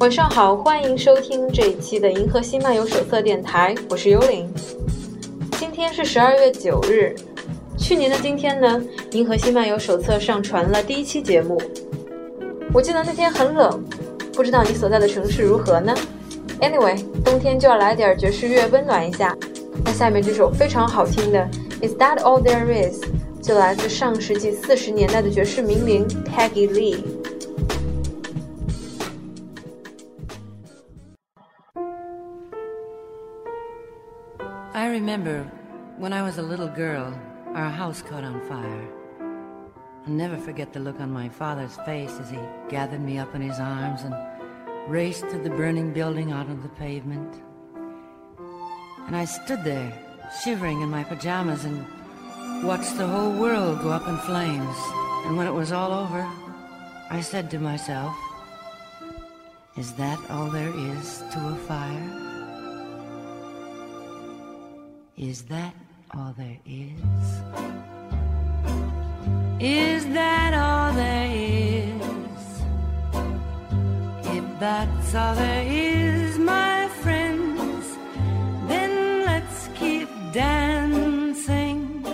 晚上好，欢迎收听这一期的《银河系漫游手册》电台，我是幽灵。今天是十二月九日，去年的今天呢，《银河系漫游手册》上传了第一期节目。我记得那天很冷，不知道你所在的城市如何呢？Anyway，冬天就要来点爵士乐温暖一下。那下面这首非常好听的《Is That All There Is》就来自上世纪四十年代的爵士名伶 Peggy Lee。I remember when I was a little girl, our house caught on fire. I'll never forget the look on my father's face as he gathered me up in his arms and raced to the burning building out on the pavement. And I stood there, shivering in my pajamas, and watched the whole world go up in flames. And when it was all over, I said to myself, Is that all there is to a fire? Is that all there is? Is that all there is? If that's all there is, my friends, then let's keep dancing.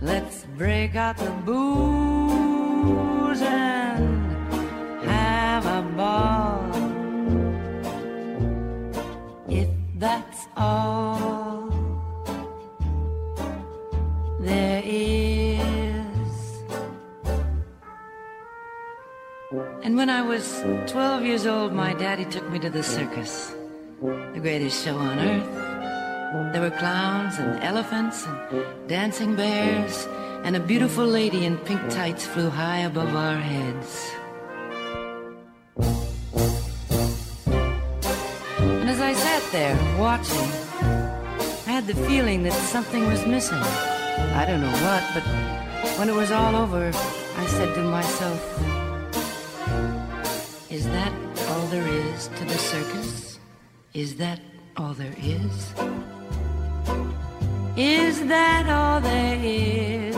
Let's break out the booze and have a ball. There is. And when I was 12 years old, my daddy took me to the circus, the greatest show on earth. There were clowns and elephants and dancing bears, and a beautiful lady in pink tights flew high above our heads. And as I sat there watching, I had the feeling that something was missing. I don't know what, but when it was all over, I said to myself, Is that all there is to the circus? Is that all there is? Is that all there is?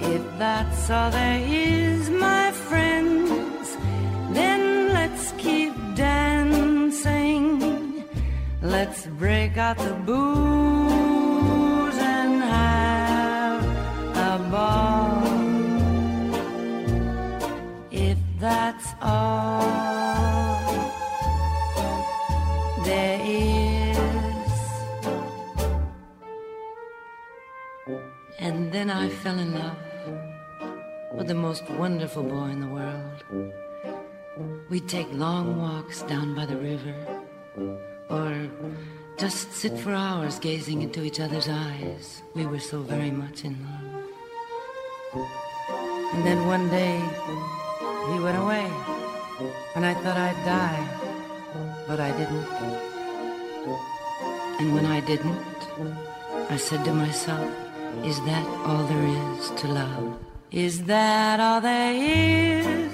If that's all there is, my friends, then let's keep dancing. Let's break out the booze most wonderful boy in the world. We'd take long walks down by the river, or just sit for hours gazing into each other's eyes. We were so very much in love. And then one day, he went away, and I thought I'd die, but I didn't. And when I didn't, I said to myself, Is that all there is to love? Is that all there is?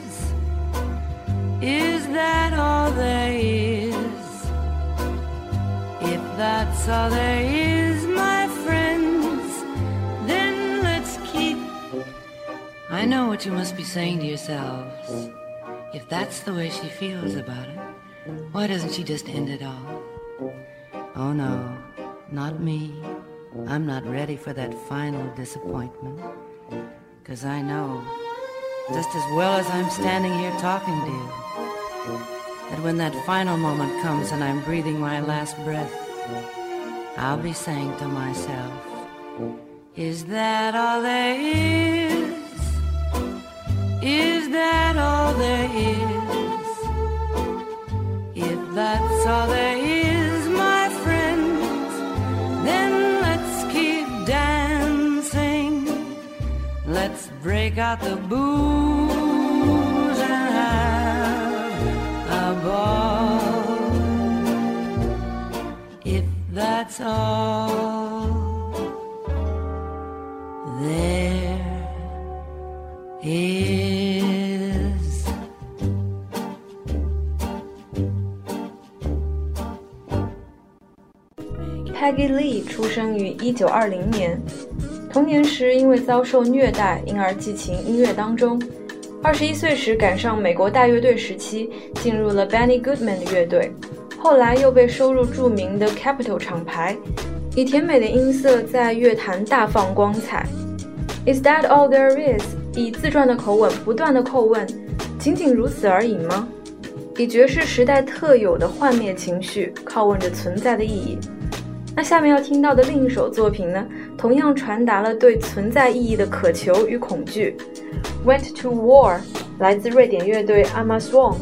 Is that all there is? If that's all there is, my friends, then let's keep. I know what you must be saying to yourselves. If that's the way she feels about it, why doesn't she just end it all? Oh no, not me. I'm not ready for that final disappointment. Cause I know, just as well as I'm standing here talking to you, that when that final moment comes and I'm breathing my last breath, I'll be saying to myself, Is that all there is? Is that all there is? If that's all there is, Let's break out the booze and have a ball. If that's all there is. Peggy Lee 出生于1920年， 童年时因为遭受虐待，因而寄情音乐当中。二十一岁时赶上美国大乐队时期，进入了 Benny Goodman 的乐队，后来又被收入著名的 Capitol 厂牌，以甜美的音色在乐坛大放光彩。Is that all there is？以自传的口吻不断的叩问：仅仅如此而已吗？以爵士时代特有的幻灭情绪拷问着存在的意义。那下面要听到的另一首作品呢，同样传达了对存在意义的渴求与恐惧。Went to War，来自瑞典乐队 Amazon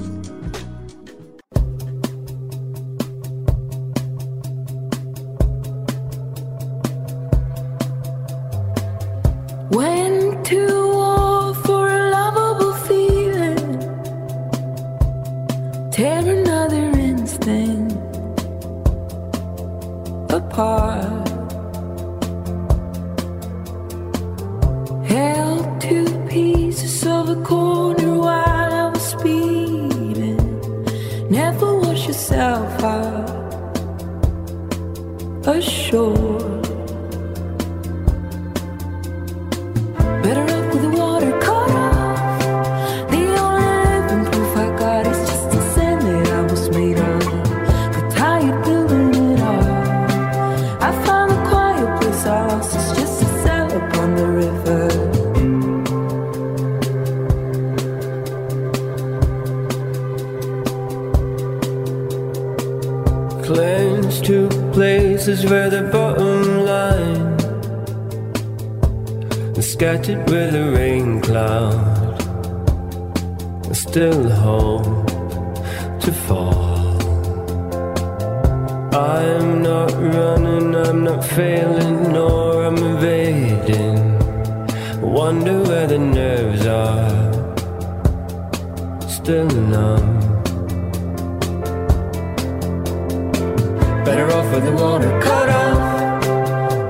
Better off with the water cut off.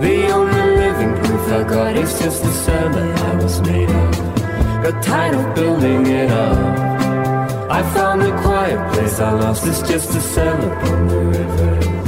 The only living proof I got is just the that I was made of. Got tired of building it up. I found a quiet place I lost. It's just a sail upon the river.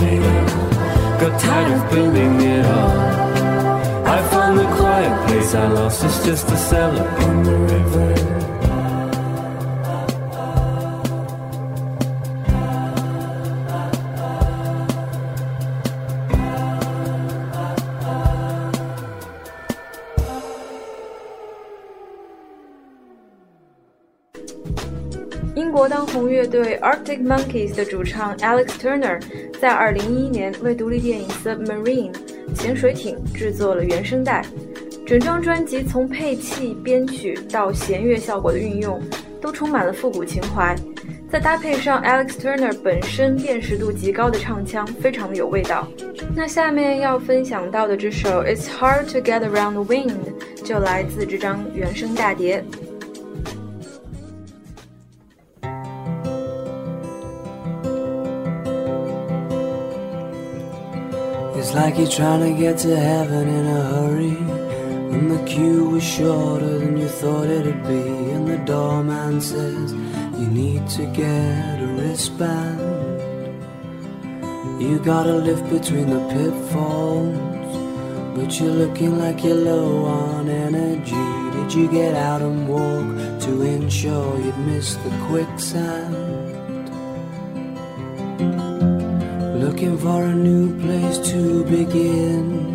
Made of. Got tired of building it all. I found the quiet place I lost. It's just a cellar upon the river. 队 Arctic Monkeys 的主唱 Alex Turner 在2011年为独立电影《Submarine》潜水艇制作了原声带。整张专辑从配器、编曲到弦乐效果的运用，都充满了复古情怀。再搭配上 Alex Turner 本身辨识度极高的唱腔，非常的有味道。那下面要分享到的这首《It's Hard to Get Around the Wind》就来自这张原声大碟。It's like you're trying to get to heaven in a hurry. And the queue was shorter than you thought it'd be. And the doorman says you need to get a wristband. You gotta lift between the pitfalls. But you're looking like you're low on energy. Did you get out and walk to ensure you'd miss the quicksand? Looking for a new place to begin.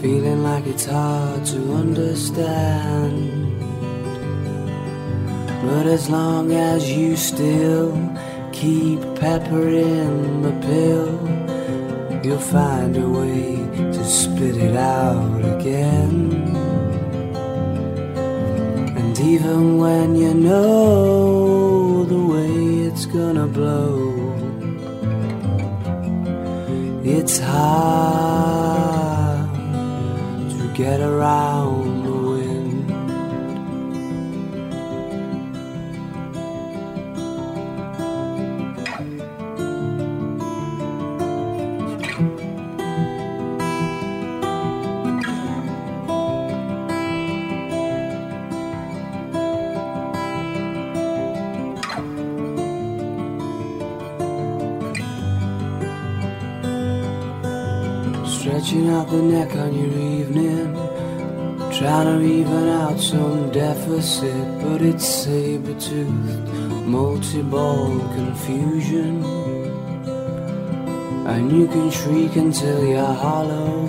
Feeling like it's hard to understand. But as long as you still keep peppering the pill, you'll find a way to spit it out again. And even when you know it's gonna blow. It's hard to get around. The neck on your evening, trying to even out some deficit, but it's saber-toothed, multi-ball confusion. And you can shriek until you're hollow,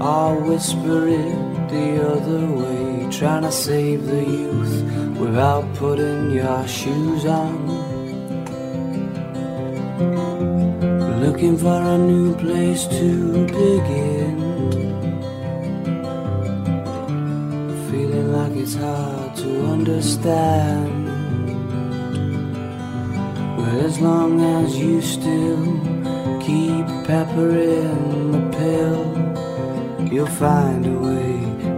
I'll whisper it the other way, trying to save the youth without putting your shoes on. Looking for a new place to begin. Feeling like it's hard to understand. But as long as you still keep peppering the pill, you'll find a way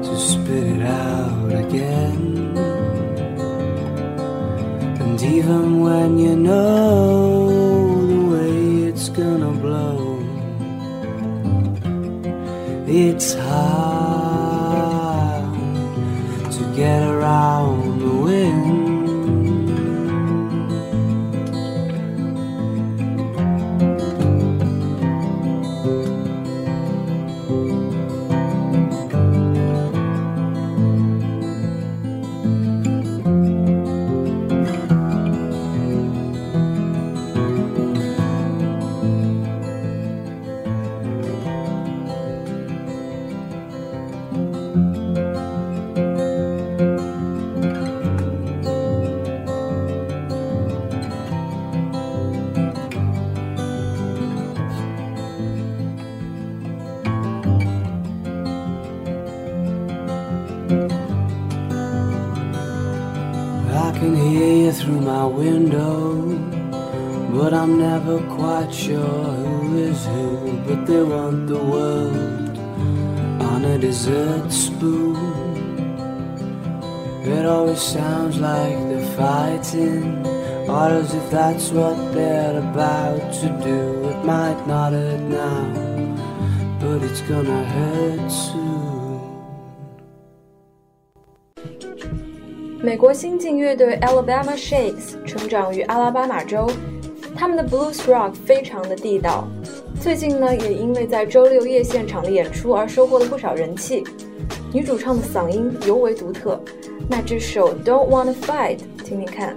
to spit it out again. And even when you know it's hard to get around I'm never quite sure who is who. But they want the world on a dessert spoon. It always sounds like they're fighting, or as if that's what they're about to do. It might not hurt now, but it's gonna hurt soon. 美国新晋乐队 Alabama Shakes 成长于阿拉巴马州， 他们的 blues rock 非常的地道。最近呢，也因为在周六夜现场的演出而收获了不少人气。女主唱的嗓音尤为独特，那这首 Don't Wanna Fight，听听看。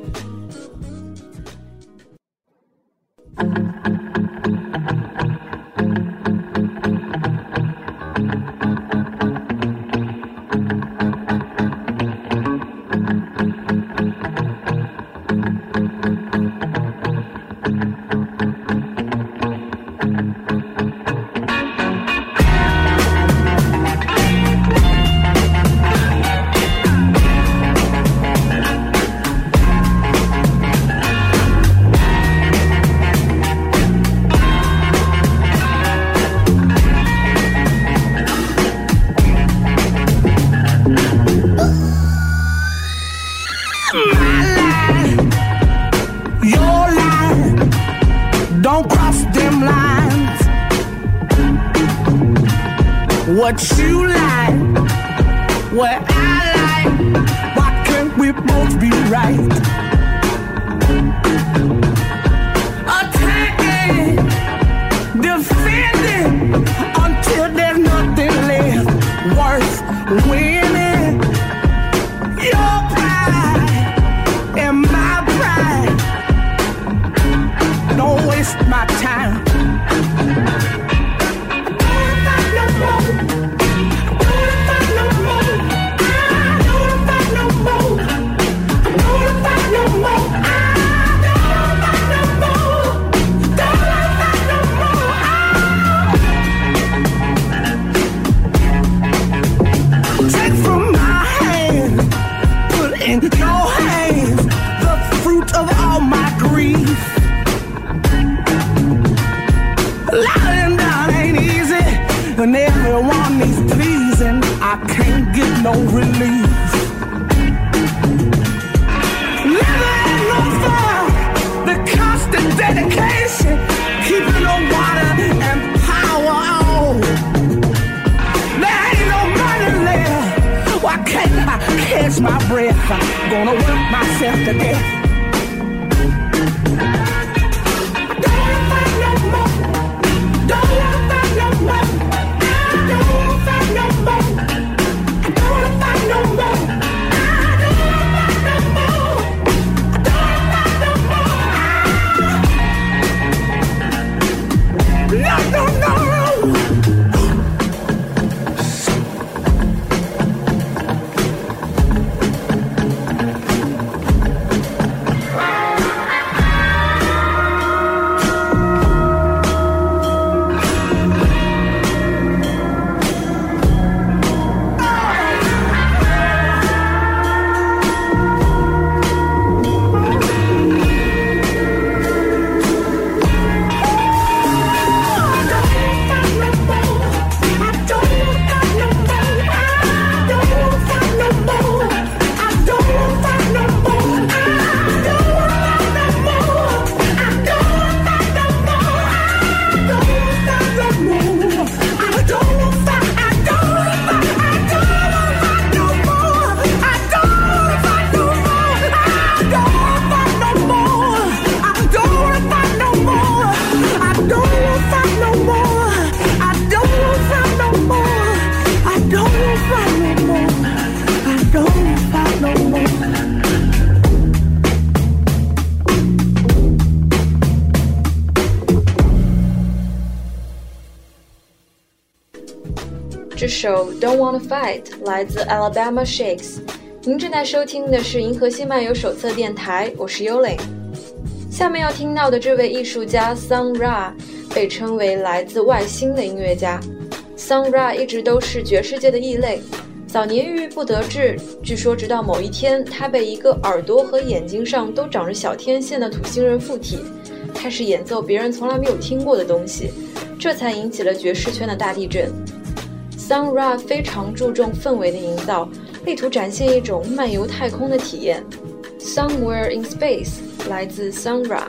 Work myself 这首《Don't Wanna Fight》来自 Alabama Shakes。您正在收听的是《银河系漫游手册》电台，我是幽灵。下面要听到的这位艺术家 Sun Ra 被称为来自外星的音乐家。Sun Ra 一直都是爵士界的异类，早年郁郁不得志，据说直到某一天，他被一个耳朵和眼睛上都长着小天线的土星人附体，开始演奏别人从来没有听过的东西，这才引起了爵士圈的大地震。Sun Ra 非常注重氛围的营造，力图展现一种漫游太空的体验。Somewhere in Space 来自 Sun Ra。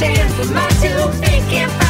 For My two feet.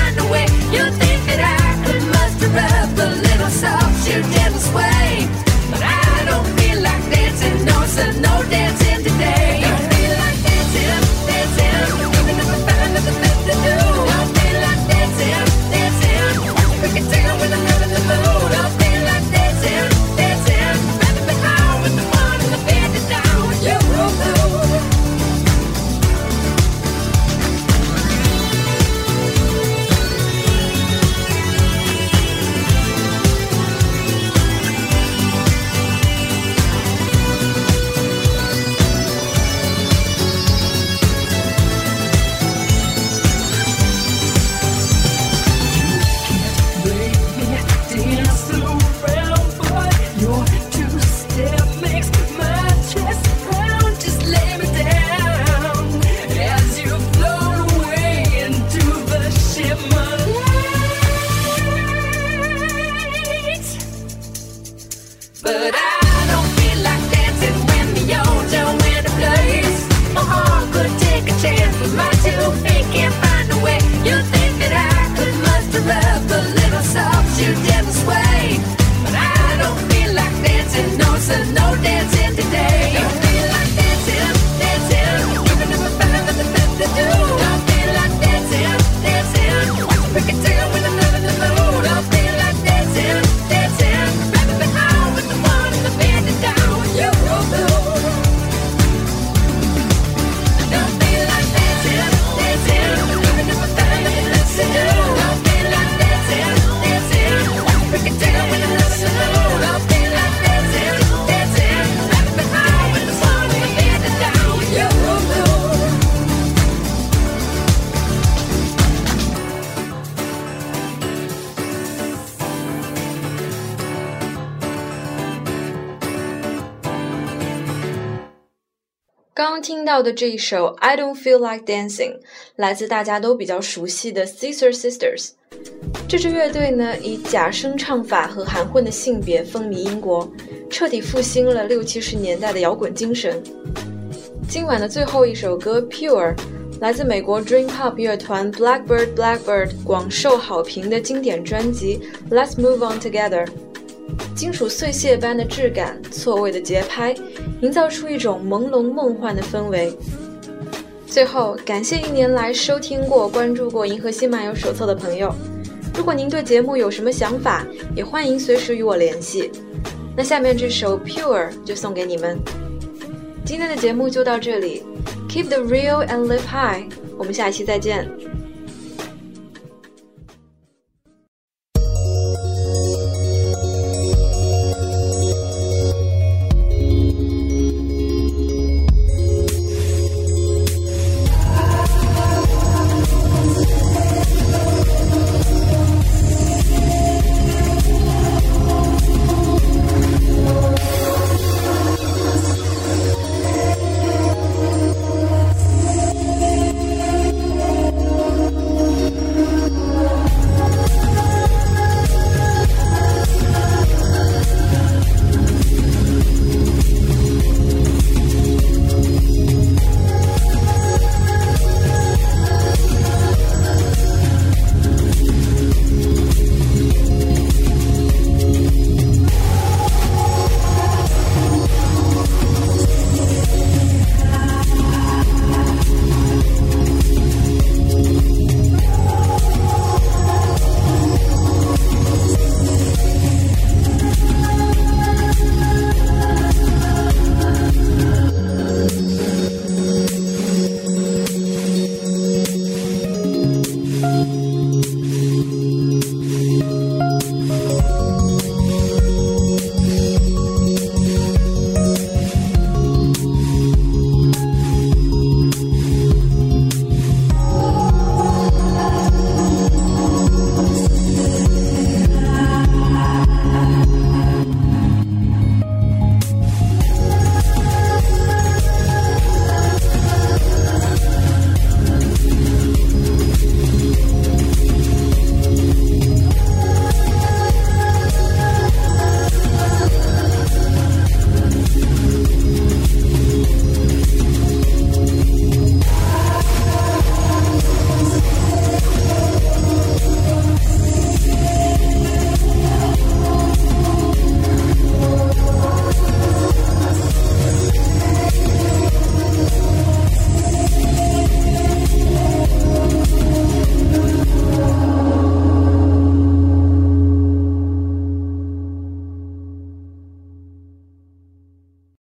到的这一首《I Don't Feel Like Dancing》来自大家都比较熟悉的 Scissor Sisters。这支乐队呢，以假声唱法和含混的性别风靡英国，彻底复兴了六七十年代的摇滚精神。今晚的最后一首歌《Pure》来自美国 Dream Pop 乐团 Blackbird Blackbird 广受好评的经典专辑《Let's Move On Together》。金属碎屑般的质感，错位的节拍，营造出一种朦胧梦幻的氛围。最后，感谢一年来收听过、关注过《银河系漫游手册》的朋友。如果您对节目有什么想法，也欢迎随时与我联系。那下面这首《Pure》就送给你们。今天的节目就到这里，Keep the real and live high。我们下期再见。